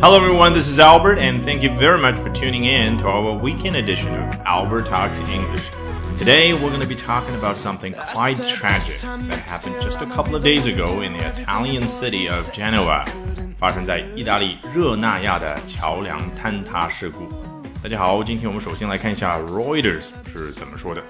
Hello, everyone. This is Albert, and thank you very much for tuning in to our weekend edition of Albert Talks English. Today, we're going to be talking about something quite tragic that happened just a couple of days ago in the Italian city of Genoa. 发生在意大利热那亚的桥梁坍塌事故。大家好，今天我们首先来看一下 Reuters 是怎么说的。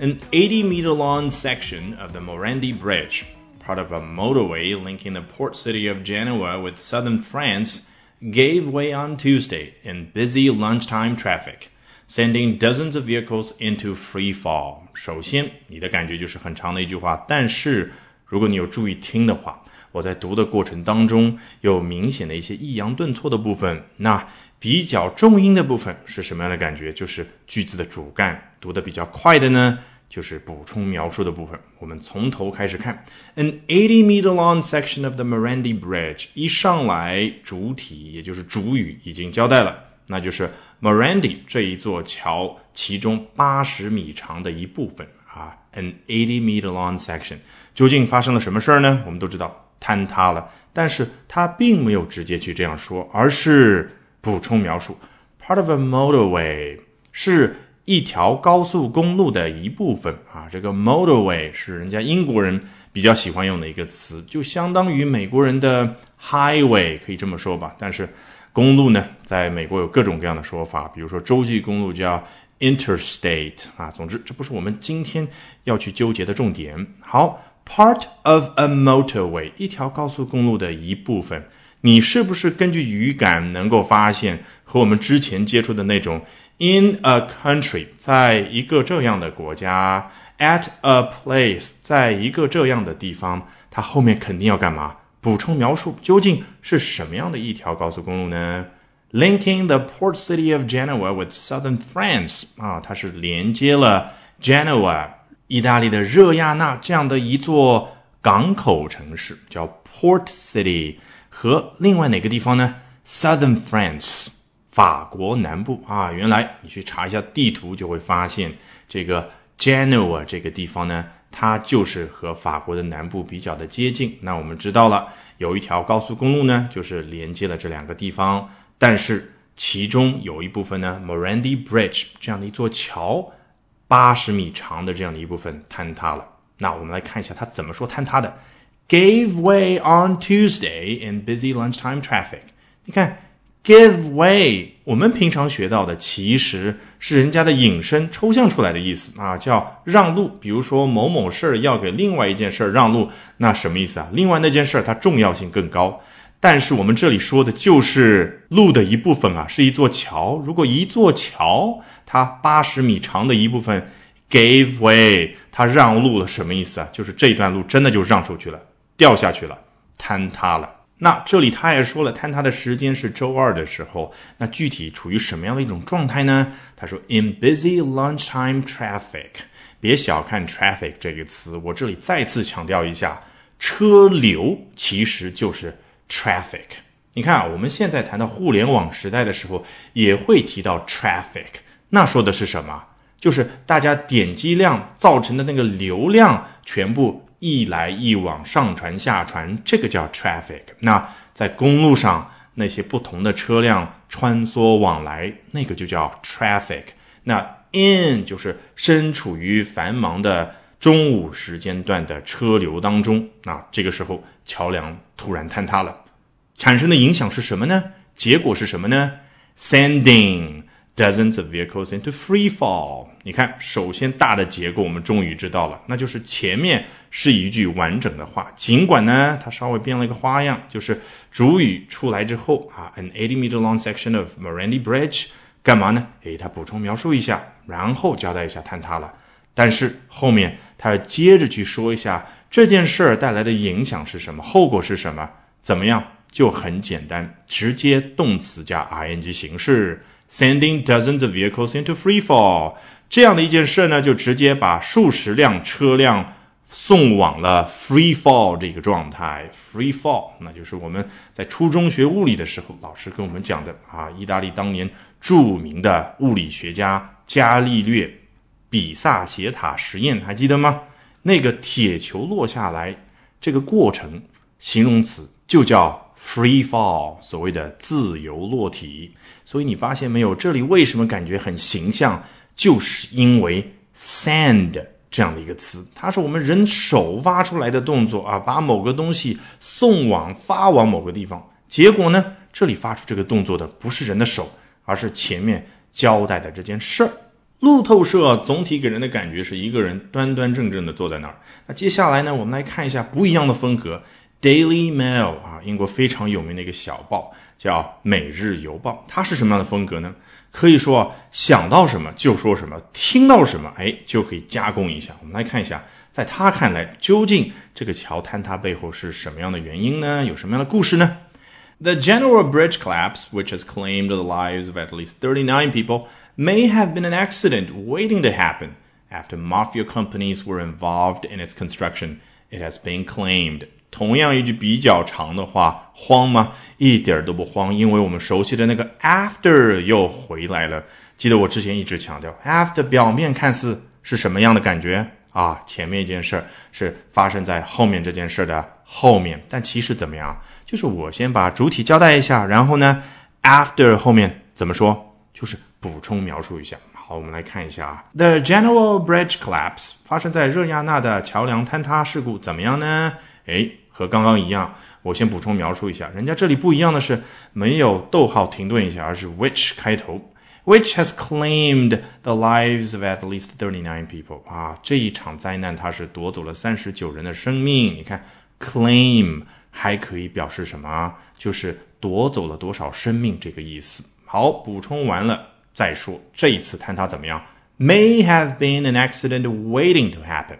An 80-meter-long section of the Morandi Bridge, part of a motorway linking the port city of Genoa with southern France Gave way on Tuesday in busy lunchtime traffic, sending dozens of vehicles into free fall. 首先，你的感觉就是很长的一句话，但是如果你有注意听的话，我在读的过程当中有明显的一些抑扬顿挫的部分。那比较重音的部分是什么样的感觉？就是句子的主干读的比较快的呢？就是补充描述的部分，我们从头开始看。An eighty-meter-long section of the Morandi Bridge，一上来主体也就是主语已经交代了，那就是 Morandi 这一座桥其中八十米长的一部分啊。An eighty-meter-long section，究竟发生了什么事儿呢？我们都知道坍塌了，但是它并没有直接去这样说，而是补充描述，part of a motorway 是。一条高速公路的一部分啊，这个 motorway 是人家英国人比较喜欢用的一个词，就相当于美国人的 highway，可以这么说吧。但是公路呢，在美国有各种各样的说法，比如说洲际公路叫 interstate 啊。总之，这不是我们今天要去纠结的重点。好，part of a motorway，一条高速公路的一部分。你是不是根据语感能够发现和我们之前接触的那种 in a country，在一个这样的国家，at a place，在一个这样的地方，它后面肯定要干嘛？补充描述究竟是什么样的一条高速公路呢？Linking the port city of Genoa with southern France，啊，它是连接了 Genoa，意大利的热亚纳这样的一座港口城市，叫 port city。和另外哪个地方呢？Southern France，法国南部啊。原来你去查一下地图，就会发现这个 Genoa 这个地方呢，它就是和法国的南部比较的接近。那我们知道了，有一条高速公路呢，就是连接了这两个地方。但是其中有一部分呢，Morandi Bridge 这样的一座桥，八十米长的这样的一部分坍塌了。那我们来看一下它怎么说坍塌的。Gave way on Tuesday in busy lunchtime traffic。你看，give way，我们平常学到的其实是人家的引申抽象出来的意思啊，叫让路。比如说某某事儿要给另外一件事儿让路，那什么意思啊？另外那件事儿它重要性更高。但是我们这里说的就是路的一部分啊，是一座桥。如果一座桥它八十米长的一部分 gave way，它让路了，什么意思啊？就是这一段路真的就让出去了。掉下去了，坍塌了。那这里他也说了，坍塌的时间是周二的时候。那具体处于什么样的一种状态呢？他说，in busy lunchtime traffic。别小看 traffic 这个词，我这里再次强调一下，车流其实就是 traffic。你看啊，我们现在谈到互联网时代的时候，也会提到 traffic。那说的是什么？就是大家点击量造成的那个流量全部。一来一往，上传下传，这个叫 traffic。那在公路上那些不同的车辆穿梭往来，那个就叫 traffic。那 in 就是身处于繁忙的中午时间段的车流当中。那这个时候桥梁突然坍塌了，产生的影响是什么呢？结果是什么呢？Sending。Dozens of vehicles into free fall。你看，首先大的结构我们终于知道了，那就是前面是一句完整的话，尽管呢它稍微变了一个花样，就是主语出来之后啊，an eighty meter long section of Morandi Bridge，干嘛呢？诶，它补充描述一下，然后交代一下坍塌了。但是后面他要接着去说一下这件事儿带来的影响是什么，后果是什么，怎么样？就很简单，直接动词加 ing 形式。Sending dozens of vehicles into free fall，这样的一件事呢，就直接把数十辆车辆送往了 free fall 这个状态。Free fall，那就是我们在初中学物理的时候，老师跟我们讲的啊，意大利当年著名的物理学家伽利略比萨斜塔实验，还记得吗？那个铁球落下来，这个过程形容词就叫 free fall，所谓的自由落体。所以你发现没有，这里为什么感觉很形象？就是因为 send 这样的一个词，它是我们人手发出来的动作啊，把某个东西送往、发往某个地方。结果呢，这里发出这个动作的不是人的手，而是前面交代的这件事儿。路透社总体给人的感觉是一个人端端正正的坐在那儿。那接下来呢，我们来看一下不一样的风格。Daily Mail 啊，英国非常有名的一个小报，叫《每日邮报》。它是什么样的风格呢？可以说想到什么就说什么，听到什么，哎，就可以加工一下。我们来看一下，在他看来，究竟这个桥坍塌背后是什么样的原因呢？有什么样的故事呢？The Genoa Bridge collapse, which has claimed the lives of at least 39 people, may have been an accident waiting to happen after mafia companies were involved in its construction. It has been claimed. 同样一句比较长的话，慌吗？一点都不慌，因为我们熟悉的那个 after 又回来了。记得我之前一直强调，after 表面看似是什么样的感觉啊？前面一件事儿是发生在后面这件事的后面，但其实怎么样？就是我先把主体交代一下，然后呢，after 后面怎么说？就是补充描述一下。好，我们来看一下啊，The General Bridge collapse 发生在热亚纳的桥梁坍塌事故怎么样呢？哎。和刚刚一样，我先补充描述一下，人家这里不一样的是没有逗号停顿一下，而是 which 开头，which has claimed the lives of at least thirty nine people 啊，这一场灾难它是夺走了三十九人的生命。你看，claim 还可以表示什么？就是夺走了多少生命这个意思。好，补充完了再说，这一次坍塌怎么样？May have been an accident waiting to happen。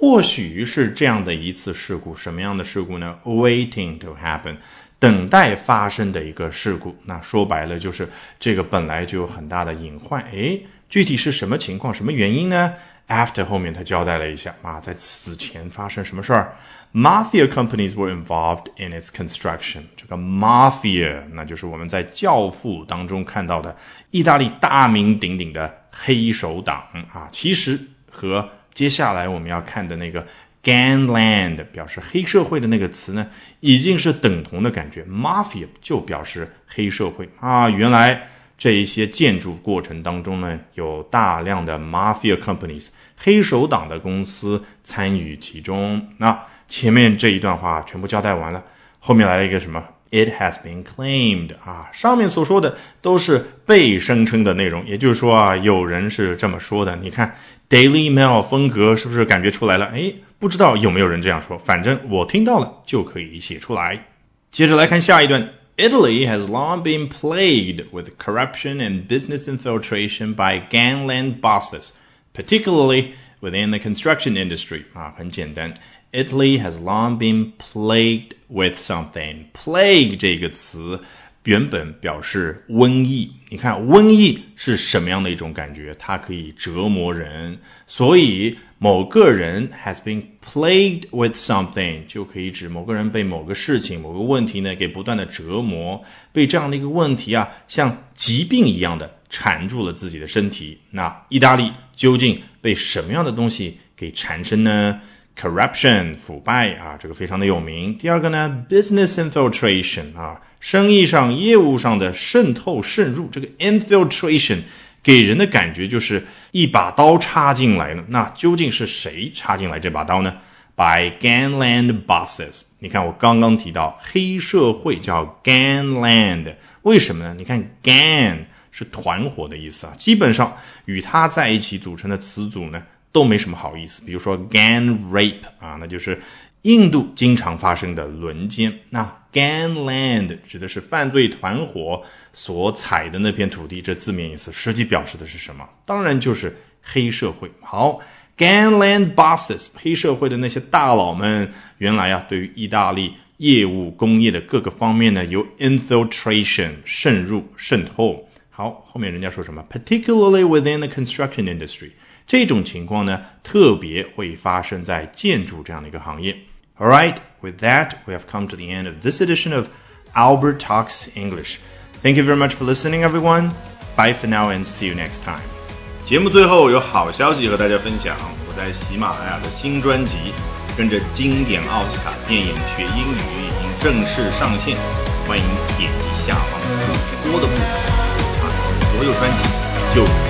或许是这样的一次事故，什么样的事故呢？Waiting to happen，等待发生的一个事故。那说白了就是这个本来就有很大的隐患。诶，具体是什么情况、什么原因呢？After 后面他交代了一下啊，在此前发生什么事儿？Mafia companies were involved in its construction。这个 Mafia，那就是我们在《教父》当中看到的意大利大名鼎鼎的黑手党啊，其实和接下来我们要看的那个 gangland 表示黑社会的那个词呢，已经是等同的感觉。mafia 就表示黑社会啊。原来这一些建筑过程当中呢，有大量的 mafia companies 黑手党的公司参与其中。那前面这一段话全部交代完了，后面来了一个什么？It has been claimed 啊，上面所说的都是被声称的内容，也就是说啊，有人是这么说的。你看。Daily Mail 风格是不是感觉出来了？哎，不知道有没有人这样说，反正我听到了就可以写出来。接着来看下一段。Italy has long been plagued with corruption and business infiltration by gangland bosses, particularly within the construction industry. 啊，很简单，Italy has long been plagued with something. Plague 这个词原本表示瘟疫，你看瘟疫是什么样的一种感觉？它可以折磨人，所以某个人 has been plagued with something 就可以指某个人被某个事情、某个问题呢给不断的折磨，被这样的一个问题啊，像疾病一样的缠住了自己的身体。那意大利究竟被什么样的东西给缠身呢？Corruption 腐败啊，这个非常的有名。第二个呢，business infiltration 啊，生意上、业务上的渗透、渗入。这个 infiltration 给人的感觉就是一把刀插进来了。那究竟是谁插进来这把刀呢？By gangland bosses。你看我刚刚提到黑社会叫 gangland，为什么呢？你看 gang 是团伙的意思啊，基本上与它在一起组成的词组呢。都没什么好意思，比如说 gang rape 啊，那就是印度经常发生的轮奸。那 gangland 指的是犯罪团伙所踩的那片土地，这字面意思实际表示的是什么？当然就是黑社会。好，gangland bosses 黑社会的那些大佬们，原来啊，对于意大利业务工业的各个方面呢，有 infiltration 渗入渗透。好，后面人家说什么？particularly within the construction industry。这种情况呢，特别会发生在建筑这样的一个行业。All right, with that, we have come to the end of this edition of Albert Talks English. Thank you very much for listening, everyone. Bye for now and see you next time. 节目最后有好消息和大家分享，我在喜马拉雅的新专辑《跟着经典奥斯卡电影学英语》已经正式上线。 欢迎点击下方主播的部分， 所有专辑就。